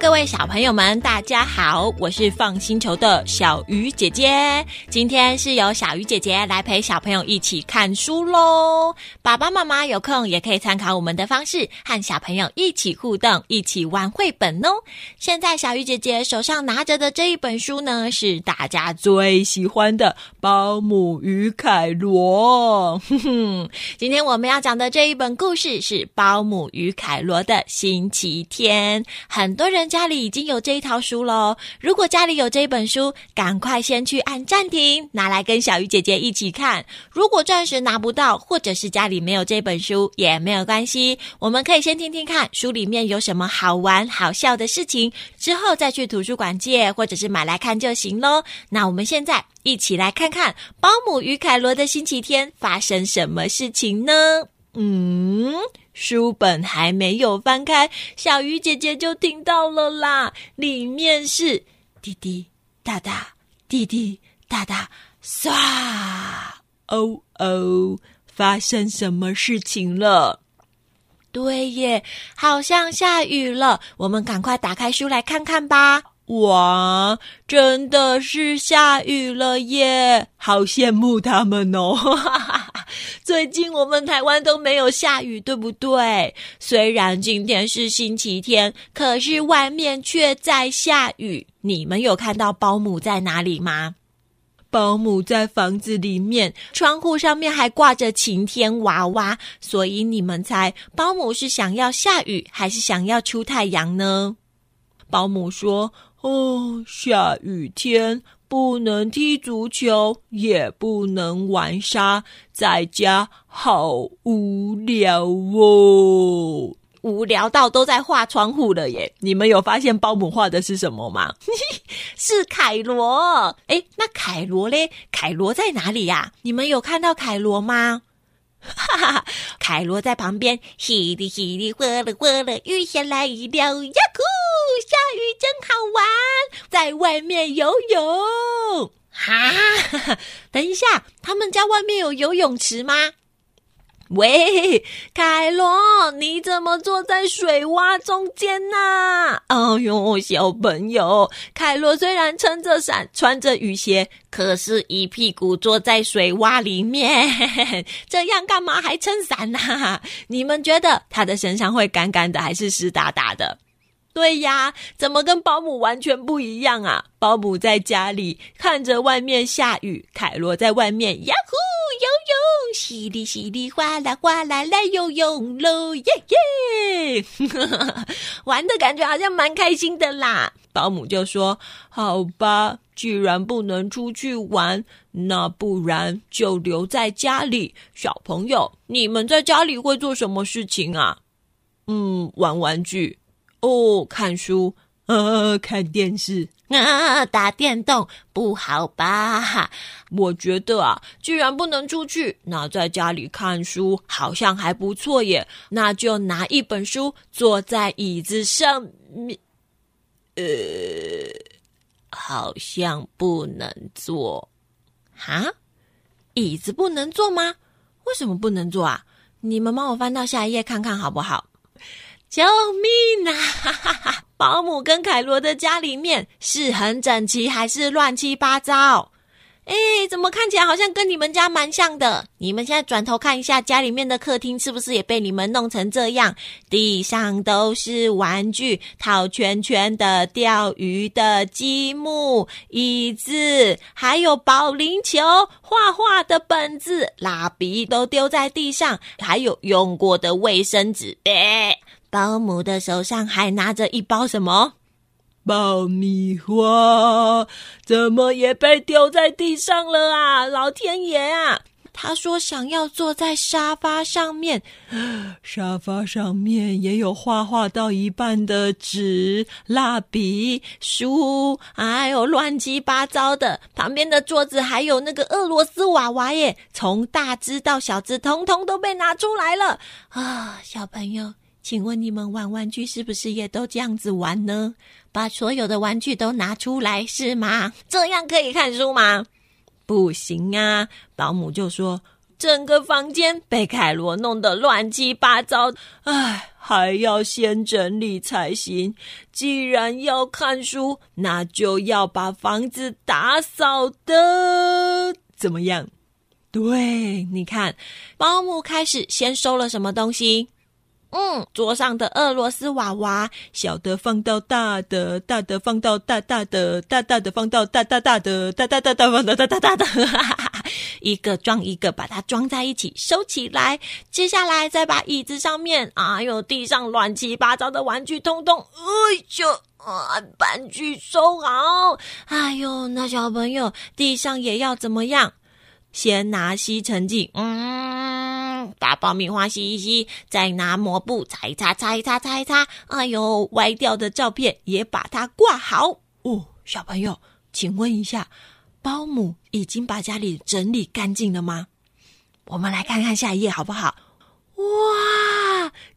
各位小朋友们，大家好，我是放星球的小鱼姐姐。今天是由小鱼姐姐来陪小朋友一起看书喽。爸爸妈妈有空也可以参考我们的方式，和小朋友一起互动，一起玩绘本哦。现在小鱼姐姐手上拿着的这一本书呢，是大家最喜欢的《保姆与凯罗》。哼哼，今天我们要讲的这一本故事是《保姆与凯罗的星期天》，很多人。家里已经有这一套书喽。如果家里有这本书，赶快先去按暂停，拿来跟小鱼姐姐一起看。如果暂时拿不到，或者是家里没有这本书，也没有关系。我们可以先听听看书里面有什么好玩、好笑的事情，之后再去图书馆借，或者是买来看就行喽。那我们现在一起来看看《保姆与凯罗的星期天》发生什么事情呢？嗯。书本还没有翻开，小鱼姐姐就听到了啦。里面是滴滴答答，滴滴答答，唰！哦哦，发生什么事情了？对耶，好像下雨了。我们赶快打开书来看看吧。哇，真的是下雨了耶！好羡慕他们哦。最近我们台湾都没有下雨，对不对？虽然今天是星期天，可是外面却在下雨。你们有看到保姆在哪里吗？保姆在房子里面，窗户上面还挂着晴天娃娃。所以你们猜，保姆是想要下雨，还是想要出太阳呢？保姆说。哦，下雨天不能踢足球，也不能玩沙，在家好无聊哦，无聊到都在画窗户了耶！你们有发现包姆画的是什么吗？是凯罗。哎，那凯罗嘞？凯罗在哪里呀？你们有看到凯罗吗？哈哈，凯罗在旁边，稀里稀里哗啦哗啦，雨下来了呀！酷，下雨真好玩，在外面游泳。哈，等一下，他们家外面有游泳池吗？喂，凯罗，你怎么坐在水洼中间呐？哦呦，小朋友，凯罗虽然撑着伞，穿着雨鞋，可是一屁股坐在水洼里面，这样干嘛还撑伞呢？你们觉得他的身上会干干的，还是湿哒哒的？对呀，怎么跟保姆完全不一样啊？保姆在家里看着外面下雨，凯罗在外面呀呼游泳，稀里稀里哗啦哗啦来游泳喽，耶耶，玩的感觉好像蛮开心的啦。保姆就说：“好吧，既然不能出去玩，那不然就留在家里。小朋友，你们在家里会做什么事情啊？嗯，玩玩具。”哦，看书，呃，看电视，啊，打电动，不好吧？我觉得啊，既然不能出去，那在家里看书好像还不错耶。那就拿一本书坐在椅子上面，呃，好像不能坐。哈，椅子不能坐吗？为什么不能坐啊？你们帮我翻到下一页看看好不好？救命啊！保姆跟凯罗的家里面是很整齐，还是乱七八糟？哎，怎么看起来好像跟你们家蛮像的？你们现在转头看一下家里面的客厅，是不是也被你们弄成这样？地上都是玩具，套圈圈的、钓鱼的、积木、椅子，还有保龄球、画画的本子、蜡笔都丢在地上，还有用过的卫生纸。保姆的手上还拿着一包什么爆米花？怎么也被丢在地上了啊！老天爷啊！他说想要坐在沙发上面，沙发上面也有画画到一半的纸、蜡笔、书，还有乱七八糟的。旁边的桌子还有那个俄罗斯娃娃耶，从大只到小只，通通都被拿出来了啊！小朋友。请问你们玩玩具是不是也都这样子玩呢？把所有的玩具都拿出来是吗？这样可以看书吗？不行啊！保姆就说整个房间被凯罗弄得乱七八糟，唉。还要先整理才行。既然要看书，那就要把房子打扫的怎么样？对，你看，保姆开始先收了什么东西？嗯，桌上的俄罗斯娃娃，小的放到大的，大的放到大大的，大大的放到大大大的，大大大大放到大大大的，一个装一个，把它装在一起，收起来。接下来再把椅子上面，哎呦，地上乱七八糟的玩具，通通，哎呦，啊，搬去收好。哎呦，那小朋友，地上也要怎么样？先拿吸尘器，嗯，把爆米花吸一吸，再拿抹布擦一擦，擦一擦，擦一擦。哎呦，歪掉的照片也把它挂好哦。小朋友，请问一下，保姆已经把家里整理干净了吗？我们来看看下一页好不好？哇，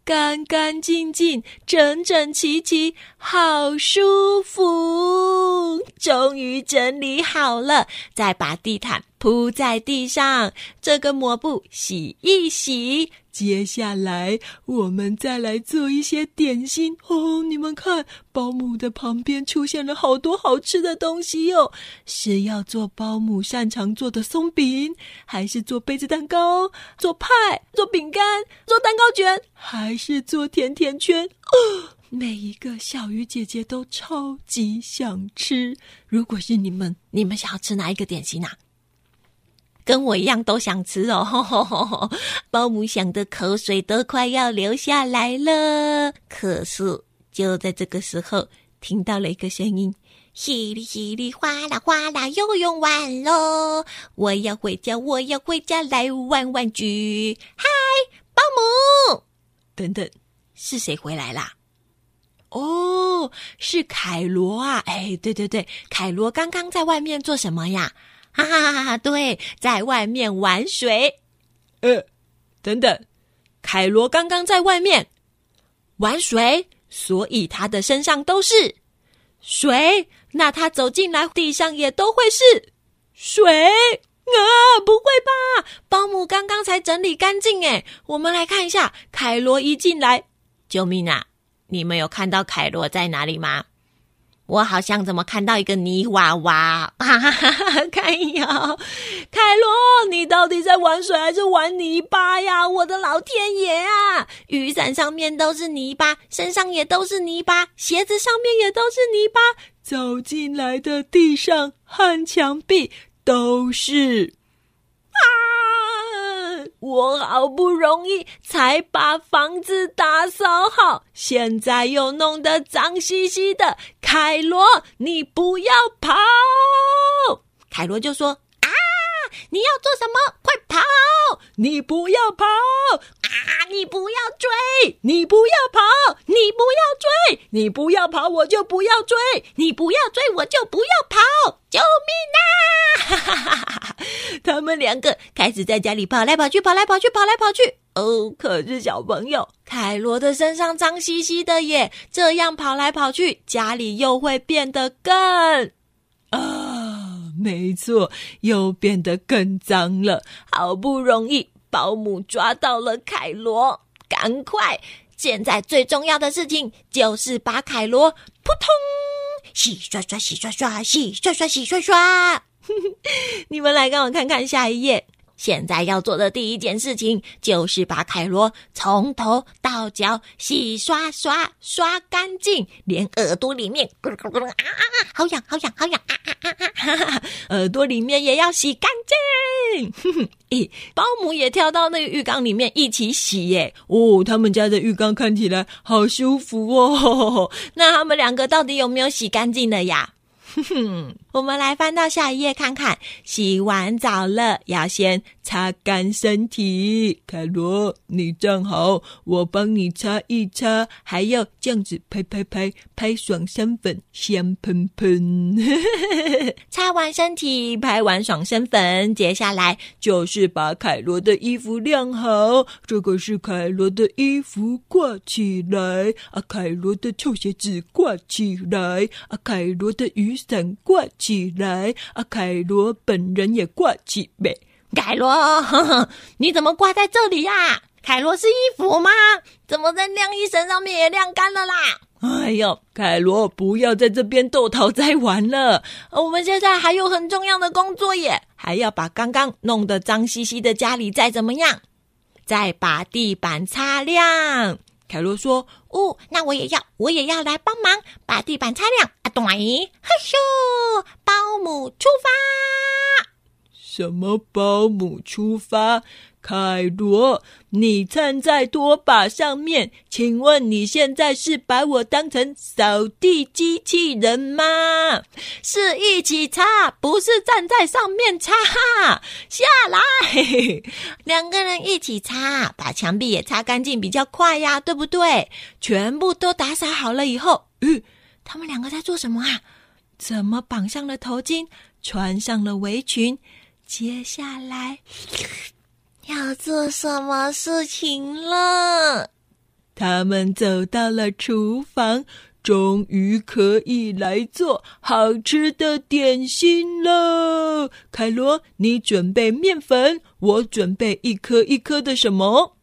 干干净净，整整齐齐，好舒服！终于整理好了，再把地毯铺在地上，这个抹布洗一洗。接下来，我们再来做一些点心哦。你们看，保姆的旁边出现了好多好吃的东西哟。是要做保姆擅长做的松饼，还是做杯子蛋糕、做派、做饼干、做蛋糕卷，还是做甜甜圈？哦每一个小鱼姐姐都超级想吃。如果是你们，你们想要吃哪一个点心啊？跟我一样都想吃哦，保姆想的口水都快要流下来了。可是就在这个时候，听到了一个声音：稀里稀里哗啦哗啦，又用完喽！我要回家，我要回家来玩玩具。嗨，保姆！等等，是谁回来啦？哦，是凯罗啊！哎，对对对，凯罗刚刚在外面做什么呀？哈哈哈哈！对，在外面玩水。呃，等等，凯罗刚刚在外面玩水，所以他的身上都是水。那他走进来，地上也都会是水啊？不会吧？保姆刚刚才整理干净诶我们来看一下，凯罗一进来，救命啊！你们有看到凯罗在哪里吗？我好像怎么看到一个泥娃娃？哈哈哈哈看呀，凯罗，你到底在玩水还是玩泥巴呀？我的老天爷啊！雨伞上面都是泥巴，身上也都是泥巴，鞋子上面也都是泥巴，走进来的地上和墙壁都是。我好不容易才把房子打扫好，现在又弄得脏兮兮的。凯罗，你不要跑！凯罗就说：“啊，你要做什么？快跑！你不要跑！啊，你不要追！你不要跑！你不要追！你不要跑，我就不要追！你不要追，我就不要跑！救命啊！”他们两个开始在家里跑来跑去，跑来跑去，跑来跑去。哦，可是小朋友，凯罗的身上脏兮兮的耶，这样跑来跑去，家里又会变得更……啊，没错，又变得更脏了。好不容易，保姆抓到了凯罗，赶快！现在最重要的事情就是把凯罗扑通洗刷刷，洗刷刷，洗刷刷，洗刷刷。你们来跟我看看下一页。现在要做的第一件事情就是把凯罗从头到脚洗刷刷刷干净，连耳朵里面咕噜咕噜啊啊啊，好痒好痒好痒啊啊啊啊！耳朵里面也要洗干净。咦，保姆也跳到那个浴缸里面一起洗耶！哦，他们家的浴缸看起来好舒服哦。那他们两个到底有没有洗干净了呀？哼哼，我们来翻到下一页看看。洗完澡了，要先擦干身体。凯罗，你站好，我帮你擦一擦。还要这样子，拍拍拍，拍爽身粉，香喷喷。擦完身体，拍完爽身粉，接下来就是把凯罗的衣服晾好。这个是凯罗的衣服，挂起来。啊，凯罗的臭鞋子挂起来。啊，凯罗的雨。伞挂起来，啊！凯罗本人也挂起呗。凯罗，你怎么挂在这里呀？凯罗是衣服吗？怎么在晾衣绳上面也晾干了啦？哎呦，凯罗，不要在这边逗桃灾玩了，我们现在还有很重要的工作耶，还要把刚刚弄得脏兮兮的家里再怎么样，再把地板擦亮。凯罗说：“哦，那我也要，我也要来帮忙把地板擦亮。”啊，对，嘿咻，保姆出发。什么保姆出发？凯罗，你站在拖把上面，请问你现在是把我当成扫地机器人吗？是一起擦，不是站在上面擦。下来，两个人一起擦，把墙壁也擦干净比较快呀，对不对？全部都打扫好了以后，嗯，他们两个在做什么啊？怎么绑上了头巾，穿上了围裙？接下来。要做什么事情了？他们走到了厨房，终于可以来做好吃的点心了。凯罗，你准备面粉，我准备一颗一颗的什么？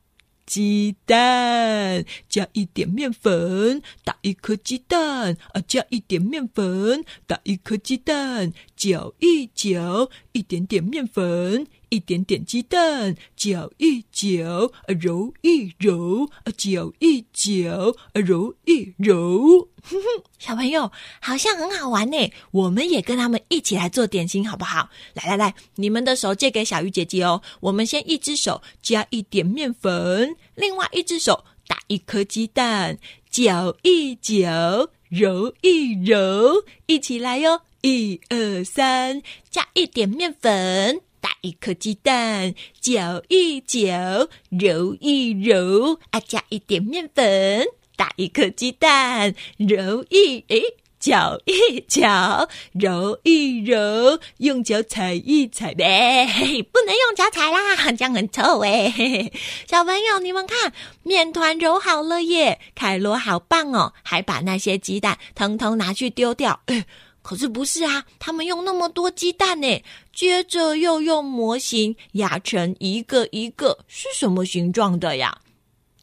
鸡蛋，加一点面粉，打一颗鸡蛋啊，加一点面粉，打一颗鸡蛋，搅一搅，一点点面粉。一点点鸡蛋，搅一搅，揉一揉，搅一搅，揉一揉。小朋友好像很好玩呢，我们也跟他们一起来做点心，好不好？来来来，你们的手借给小鱼姐姐哦。我们先一只手加一点面粉，另外一只手打一颗鸡蛋，搅一搅，揉一揉，一起来哟！一二三，加一点面粉。打一颗鸡蛋，搅一搅，揉一揉，啊，加一点面粉。打一颗鸡蛋，揉一诶，搅一搅，揉一揉，用脚踩一踩呗，不能用脚踩啦，这样很臭诶。小朋友，你们看，面团揉好了耶！凯罗好棒哦，还把那些鸡蛋通通拿去丢掉。可是不是啊？他们用那么多鸡蛋呢，接着又用模型压成一个一个，是什么形状的呀？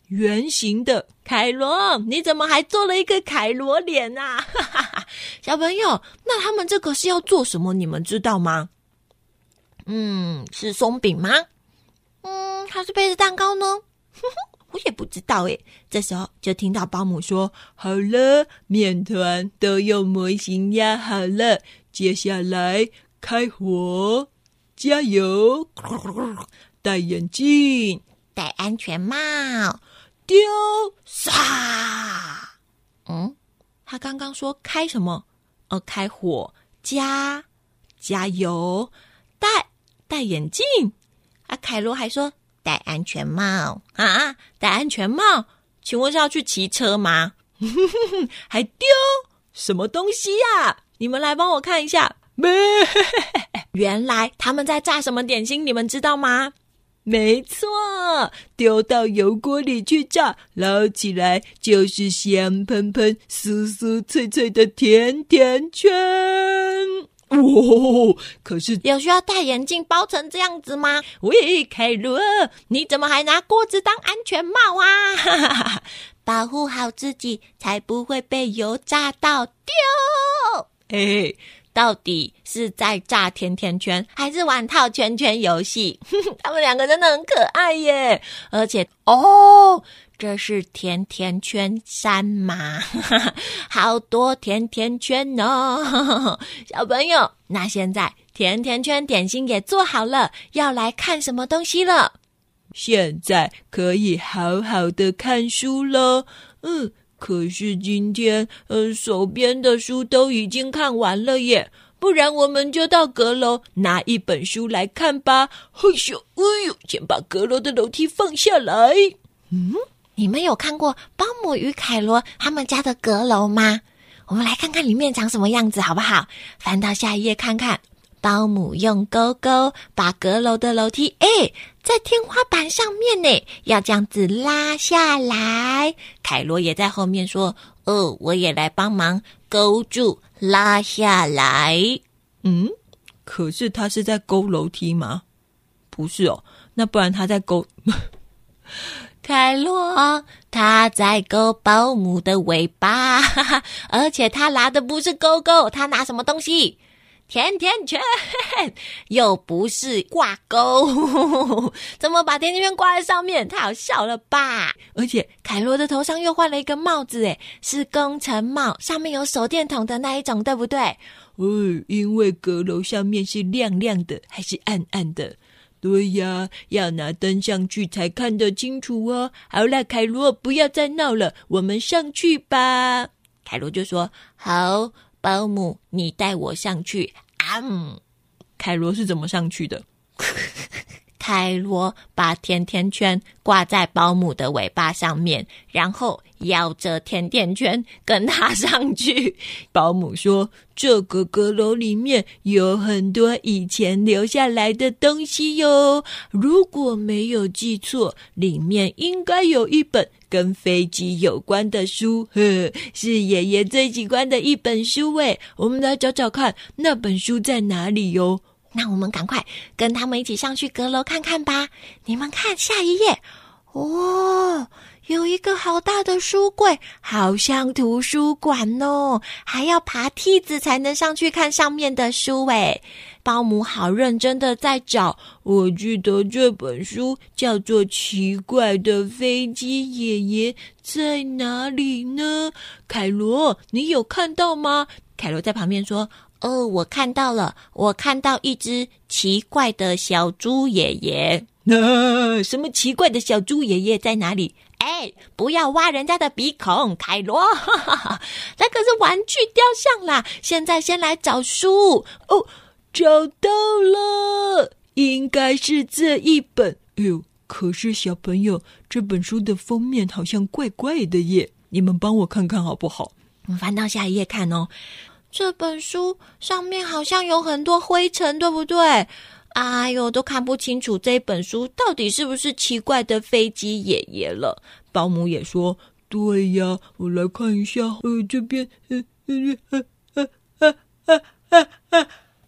圆形的。凯罗，你怎么还做了一个凯罗脸呐？小朋友，那他们这个是要做什么？你们知道吗？嗯，是松饼吗？嗯，还是杯子蛋糕呢？我也不知道诶，这时候就听到保姆说：“好了，面团都用模型压好了，接下来开火，加油，戴眼镜，戴安全帽，丢撒。”嗯，他刚刚说开什么？哦，开火，加加油，戴戴眼镜。啊，凯罗还说。戴安全帽啊！戴安全帽，请问是要去骑车吗？还丢什么东西呀？你们来帮我看一下。原来他们在炸什么点心？你们知道吗？没错，丢到油锅里去炸，捞起来就是香喷喷、酥酥脆脆的甜甜圈。哦，可是有需要戴眼镜包成这样子吗？喂，凯伦，你怎么还拿锅子当安全帽啊？保护好自己，才不会被油炸到丢。哎，到底是在炸甜甜圈，还是玩套圈圈游戏？他们两个真的很可爱耶！而且哦。这是甜甜圈山吗？好多甜甜圈哦，小朋友，那现在甜甜圈点心也做好了，要来看什么东西了？现在可以好好的看书了。嗯，可是今天，呃，手边的书都已经看完了耶。不然我们就到阁楼拿一本书来看吧。嘿咻，哎呦，先把阁楼的楼梯放下来。嗯。你们有看过保姆与凯罗他们家的阁楼吗？我们来看看里面长什么样子，好不好？翻到下一页看看。保姆用钩钩把阁楼的楼梯，哎，在天花板上面呢，要这样子拉下来。凯罗也在后面说：“哦，我也来帮忙勾住拉下来。”嗯，可是他是在勾楼梯吗？不是哦，那不然他在勾。凯罗他在勾保姆的尾巴，而且他拿的不是勾勾，他拿什么东西？甜甜圈，又不是挂钩，怎么把甜甜圈挂在上面？太好笑了吧！而且凯罗的头上又换了一个帽子，诶，是工程帽，上面有手电筒的那一种，对不对？哦，因为阁楼上面是亮亮的，还是暗暗的？对呀，要拿灯上去才看得清楚哦。好了，凯罗，不要再闹了，我们上去吧。凯罗就说：“好。”保姆，你带我上去。啊，凯罗是怎么上去的？凯罗把甜甜圈挂在保姆的尾巴上面，然后咬着甜甜圈跟他上去。保姆说：“这个阁楼里面有很多以前留下来的东西哟，如果没有记错，里面应该有一本。”跟飞机有关的书，呵，是爷爷最喜欢的一本书。诶，我们来找找看，那本书在哪里哟？那我们赶快跟他们一起上去阁楼看看吧。你们看下一页，哦，有一个好大的书柜，好像图书馆哦，还要爬梯子才能上去看上面的书。诶。保姆好认真的在找，我记得这本书叫做《奇怪的飞机爷爷》在哪里呢？凯罗，你有看到吗？凯罗在旁边说：“哦，我看到了，我看到一只奇怪的小猪爷爷。那什么奇怪的小猪爷爷在哪里？哎，不要挖人家的鼻孔，凯罗，那可是玩具雕像啦。现在先来找书哦。”找到了，应该是这一本。哎呦，可是小朋友，这本书的封面好像怪怪的耶！你们帮我看看好不好？我们翻到下一页看哦。这本书上面好像有很多灰尘，对不对？哎呦，都看不清楚这本书到底是不是奇怪的飞机爷爷了。保姆也说：“对呀，我来看一下。呃，这边，呃呃呃呃呃呃呃。”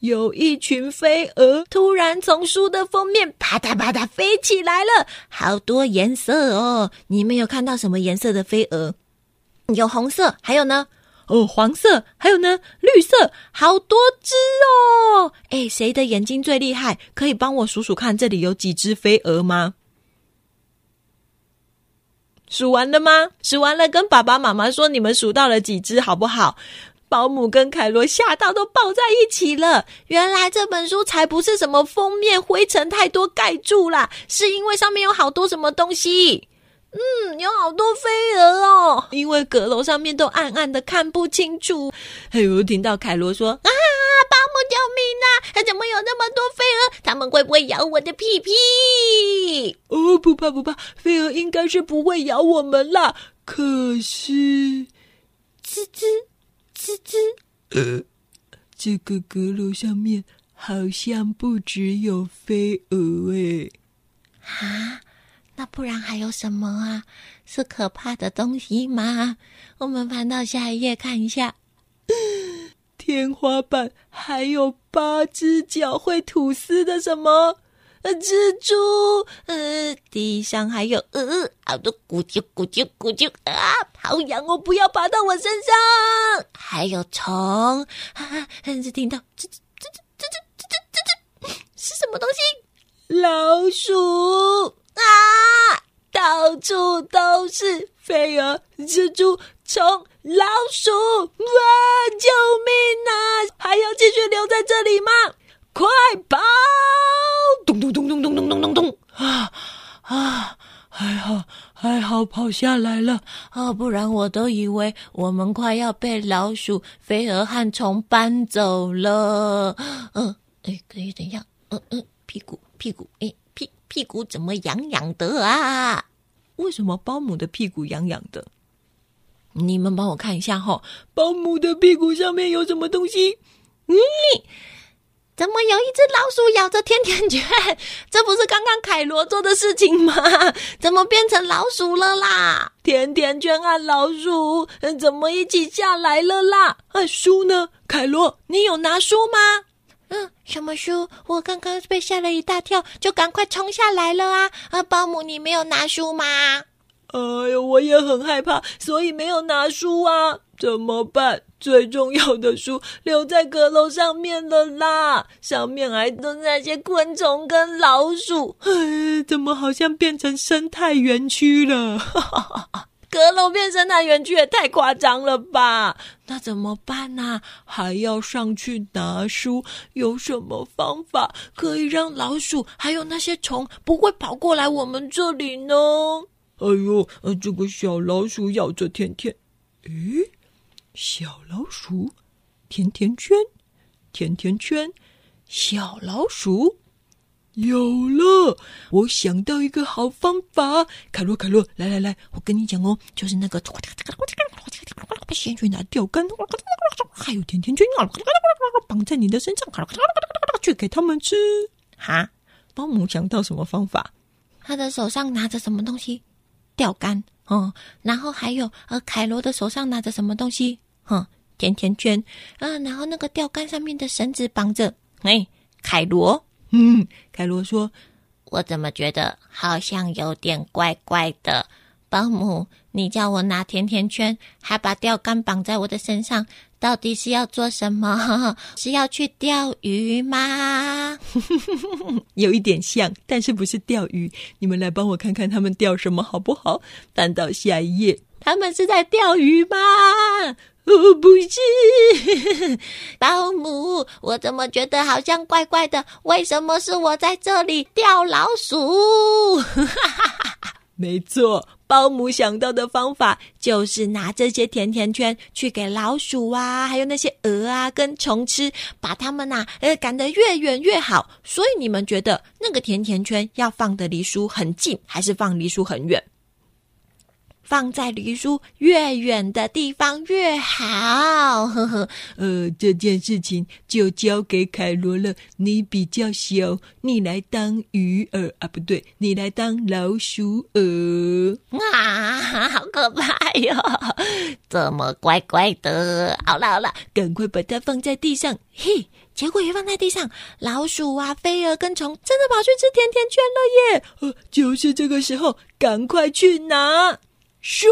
有一群飞蛾突然从书的封面啪嗒啪嗒飞起来了，好多颜色哦！你们有看到什么颜色的飞蛾？有红色，还有呢？哦，黄色，还有呢？绿色，好多只哦！哎，谁的眼睛最厉害？可以帮我数数看，这里有几只飞蛾吗？数完了吗？数完了，跟爸爸妈妈说，你们数到了几只，好不好？保姆跟凯罗吓到都抱在一起了。原来这本书才不是什么封面灰尘太多盖住啦，是因为上面有好多什么东西。嗯，有好多飞蛾哦，因为阁楼上面都暗暗的看不清楚。哎呦，听到凯罗说：“啊，保姆救命啊！怎么有那么多飞蛾？他们会不会咬我的屁屁？”哦，不怕不怕，飞蛾应该是不会咬我们啦。可是，吱吱。吱吱，呃，这个阁楼上面好像不只有飞蛾诶。啊，那不然还有什么啊？是可怕的东西吗？我们翻到下一页看一下，天花板还有八只脚会吐丝的什么？蜘蛛，呃，地上还有呃，好多咕啾咕啾咕啾啊，好痒哦！不要爬到我身上。还有虫，啊，只听到吱吱吱吱吱吱吱吱，是什么东西？老鼠啊，到处都是飞蛾、蜘蛛、虫、老鼠，哇！救命啊！还要继续留在这里吗？快跑！咚咚咚咚咚咚咚咚咚！啊啊！还好还好跑下来了啊，不然我都以为我们快要被老鼠、飞蛾和虫搬走了。嗯，哎，可以等一下。嗯嗯，屁股屁股，哎，屁屁股怎么痒痒的啊？为什么保姆的屁股痒痒的？你们帮我看一下哈，保姆的屁股上面有什么东西？咦，怎么有一只老鼠咬着甜甜圈？这不是刚刚凯罗做的事情吗？怎么变成老鼠了啦？甜甜圈和老鼠怎么一起下来了啦？啊，书呢？凯罗，你有拿书吗？嗯，什么书？我刚刚被吓了一大跳，就赶快冲下来了啊！啊，保姆，你没有拿书吗？哎呦，我也很害怕，所以没有拿书啊！怎么办？最重要的书留在阁楼上面了啦，上面还蹲那些昆虫跟老鼠。哎，怎么好像变成生态园区了？阁楼变生态园区也太夸张了吧？那怎么办呢？还要上去拿书？有什么方法可以让老鼠还有那些虫不会跑过来我们这里呢？哎呦，呃，这个小老鼠咬着甜甜，诶，小老鼠，甜甜圈，甜甜圈，小老鼠，有了！我想到一个好方法，凯洛，凯洛，来来来，我跟你讲哦，就是那个，先去拿钓竿，还有甜甜圈，绑在你的身上，去给他们吃。哈，保姆想到什么方法？他的手上拿着什么东西？钓竿，嗯，然后还有呃，凯罗的手上拿着什么东西？哼，甜甜圈，嗯，然后那个钓竿上面的绳子绑着，哎，凯罗，嗯，凯罗说，我怎么觉得好像有点怪怪的？保姆，你叫我拿甜甜圈，还把钓竿绑在我的身上。到底是要做什么？是要去钓鱼吗？有一点像，但是不是钓鱼？你们来帮我看看他们钓什么好不好？翻到下一页，他们是在钓鱼吗？哦，不是，保姆，我怎么觉得好像怪怪的？为什么是我在这里钓老鼠？没错。保姆想到的方法就是拿这些甜甜圈去给老鼠啊，还有那些鹅啊跟虫吃，把它们呐呃赶得越远越好。所以你们觉得那个甜甜圈要放的离书很近，还是放离书很远？放在离书越远的地方越好。呵呵，呃，这件事情就交给凯罗了。你比较小，你来当鱼饵啊，不对，你来当老鼠饵。啊，好可怕哟！怎么乖乖的？好了好了，赶快把它放在地上。嘿，结果也放在地上，老鼠啊、飞蛾跟虫真的跑去吃甜甜圈了耶！呃，就是这个时候，赶快去拿。咻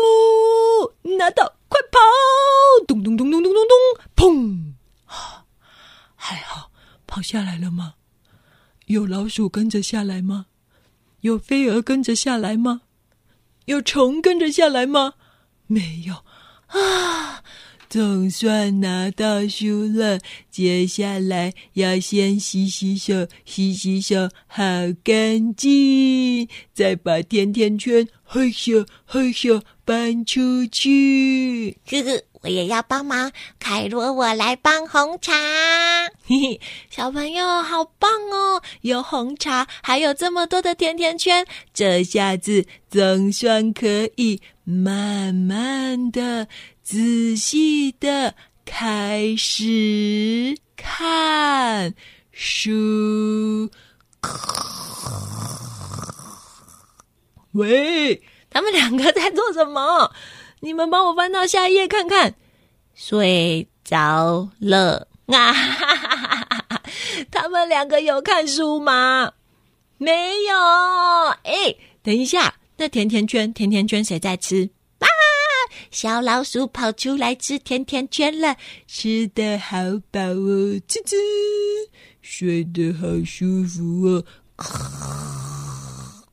拿到，快跑！咚咚咚咚咚咚咚，砰！还好，跑下来了吗？有老鼠跟着下来吗？有飞蛾跟着下来吗？有虫跟着下来吗？没有啊！总算拿到书了，接下来要先洗洗手，洗洗手，好干净，再把甜甜圈嘿咻嘿咻搬出去。呵呵，我也要帮忙，凯罗，我来帮红茶。嘿嘿，小朋友好棒哦，有红茶，还有这么多的甜甜圈，这下子总算可以慢慢的。仔细的开始看书。喂，他们两个在做什么？你们帮我翻到下一页看看。睡着了啊！他们两个有看书吗？没有。哎，等一下，那甜甜圈，甜甜圈谁在吃？小老鼠跑出来吃甜甜圈了，吃的好饱哦，吱吱，睡得好舒服哦，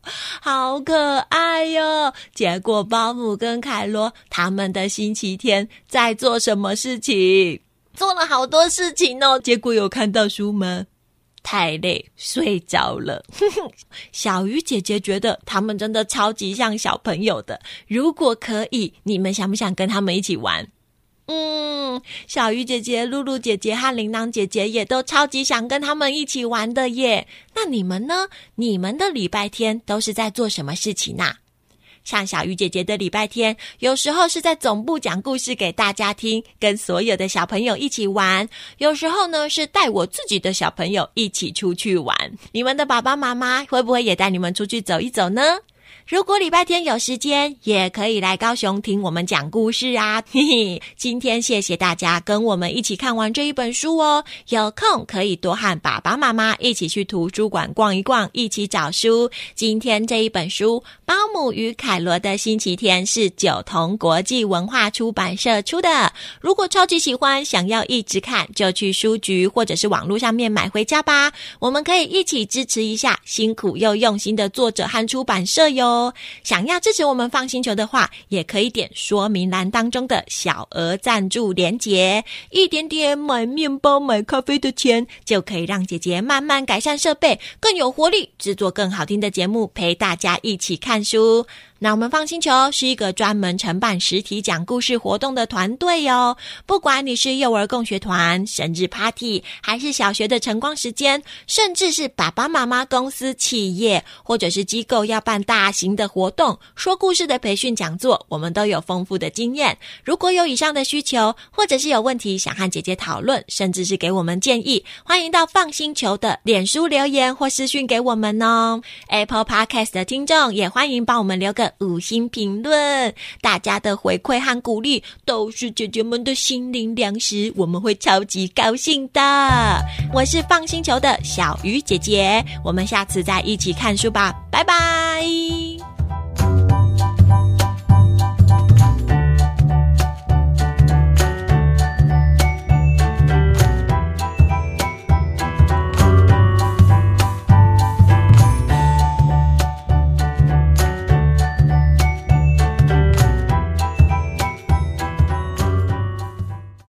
好可爱哟！结果保姆跟凯罗他们的星期天在做什么事情？做了好多事情哦。结果有看到书吗？太累，睡着了。小鱼姐姐觉得他们真的超级像小朋友的。如果可以，你们想不想跟他们一起玩？嗯，小鱼姐姐、露露姐姐和铃铛姐姐也都超级想跟他们一起玩的耶。那你们呢？你们的礼拜天都是在做什么事情呢？像小鱼姐姐的礼拜天，有时候是在总部讲故事给大家听，跟所有的小朋友一起玩；有时候呢是带我自己的小朋友一起出去玩。你们的爸爸妈妈会不会也带你们出去走一走呢？如果礼拜天有时间，也可以来高雄听我们讲故事啊！嘿嘿，今天谢谢大家跟我们一起看完这一本书哦。有空可以多和爸爸妈妈一起去图书馆逛一逛，一起找书。今天这一本书《包姆与凯罗的星期天》是九童国际文化出版社出的。如果超级喜欢，想要一直看，就去书局或者是网络上面买回家吧。我们可以一起支持一下辛苦又用心的作者和出版社哟。想要支持我们放星球的话，也可以点说明栏当中的小额赞助连结，一点点买面包、买咖啡的钱，就可以让姐姐慢慢改善设备，更有活力，制作更好听的节目，陪大家一起看书。那我们放星球是一个专门承办实体讲故事活动的团队哟。不管你是幼儿共学团、生日 party，还是小学的晨光时间，甚至是爸爸妈妈公司、企业或者是机构要办大型的活动、说故事的培训讲座，我们都有丰富的经验。如果有以上的需求，或者是有问题想和姐姐讨论，甚至是给我们建议，欢迎到放星球的脸书留言或私讯给我们哦。Apple Podcast 的听众也欢迎帮我们留个。五星评论，大家的回馈和鼓励都是姐姐们的心灵粮食，我们会超级高兴的。我是放星球的小鱼姐姐，我们下次再一起看书吧，拜拜。